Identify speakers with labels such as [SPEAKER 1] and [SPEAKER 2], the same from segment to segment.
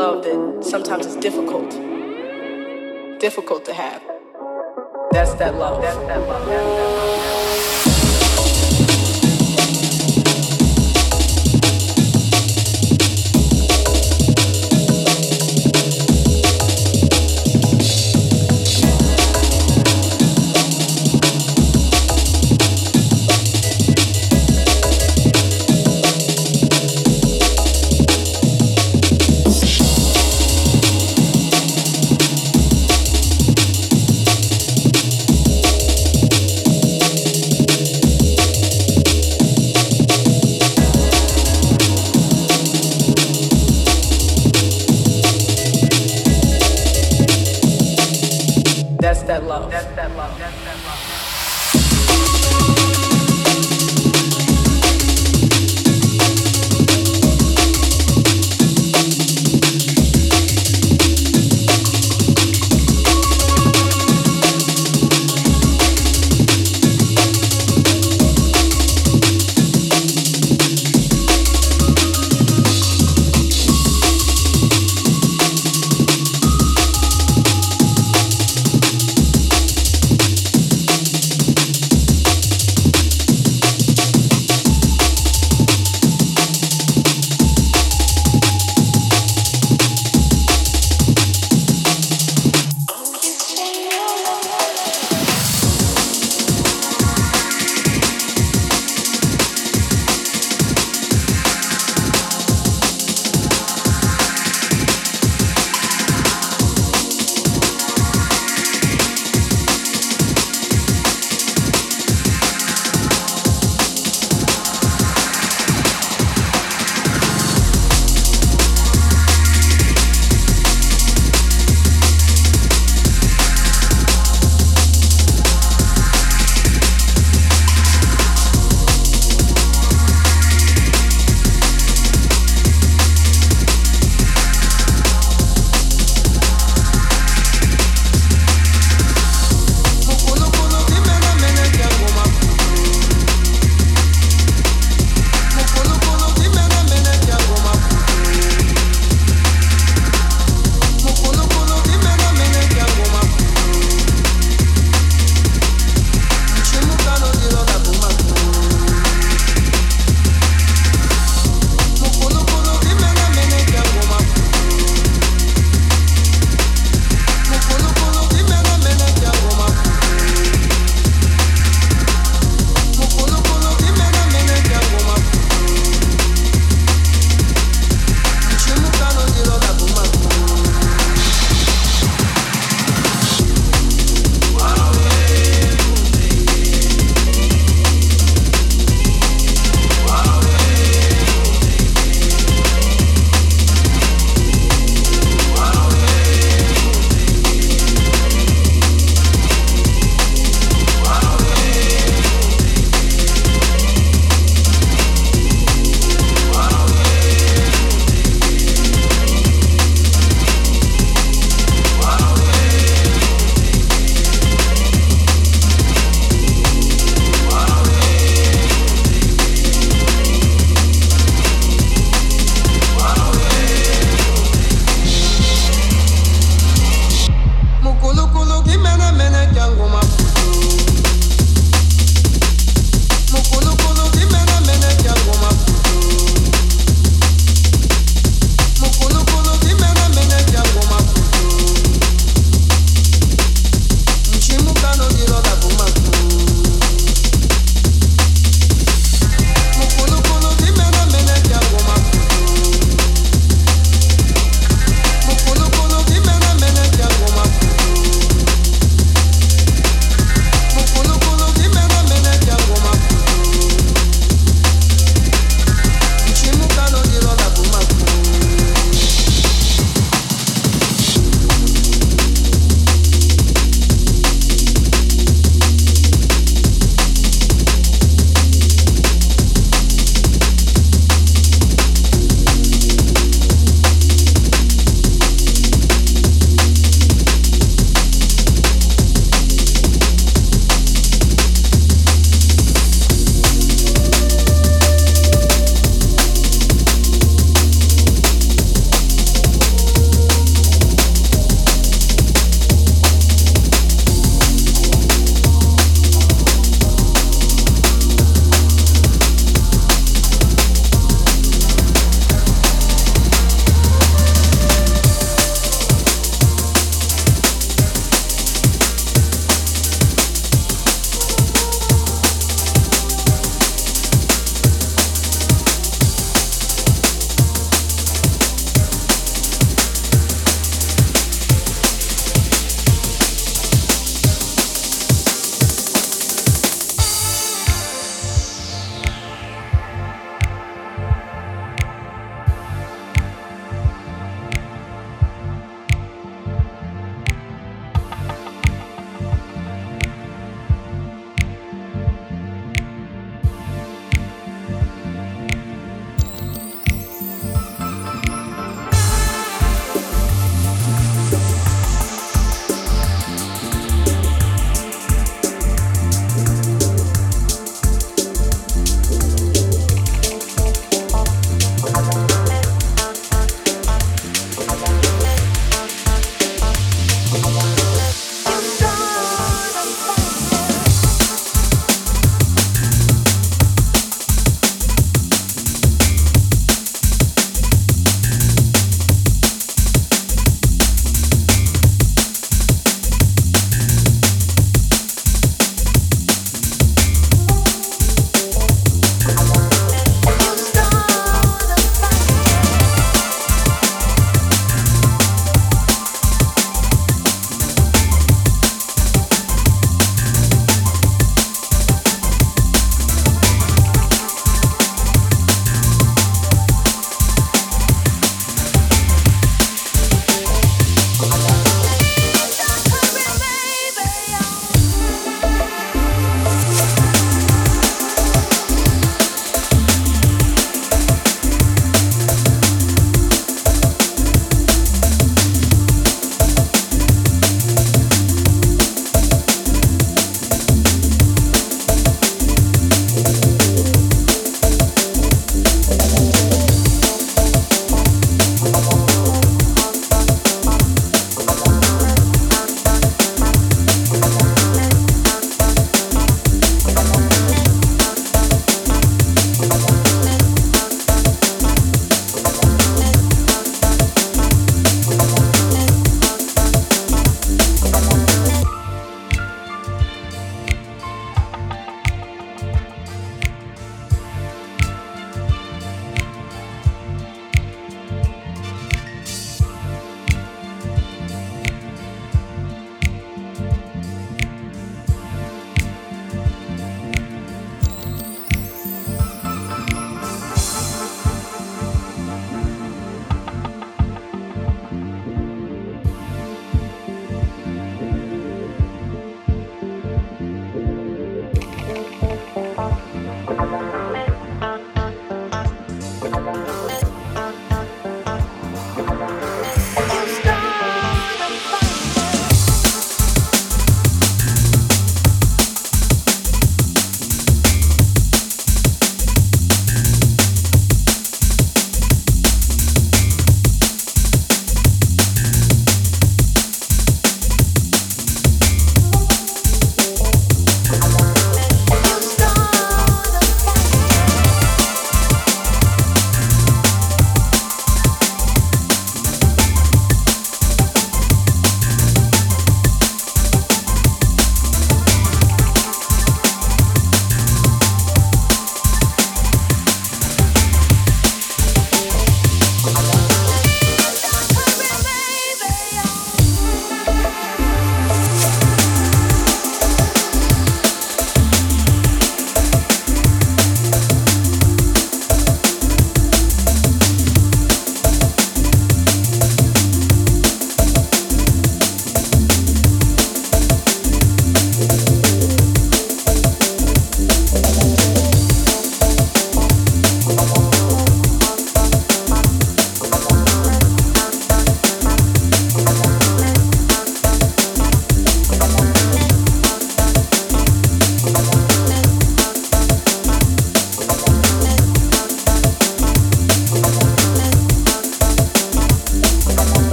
[SPEAKER 1] love that sometimes is difficult, difficult to have. That's that love. That's that love. That's that love.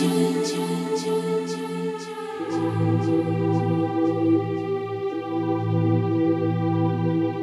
[SPEAKER 1] Thank you.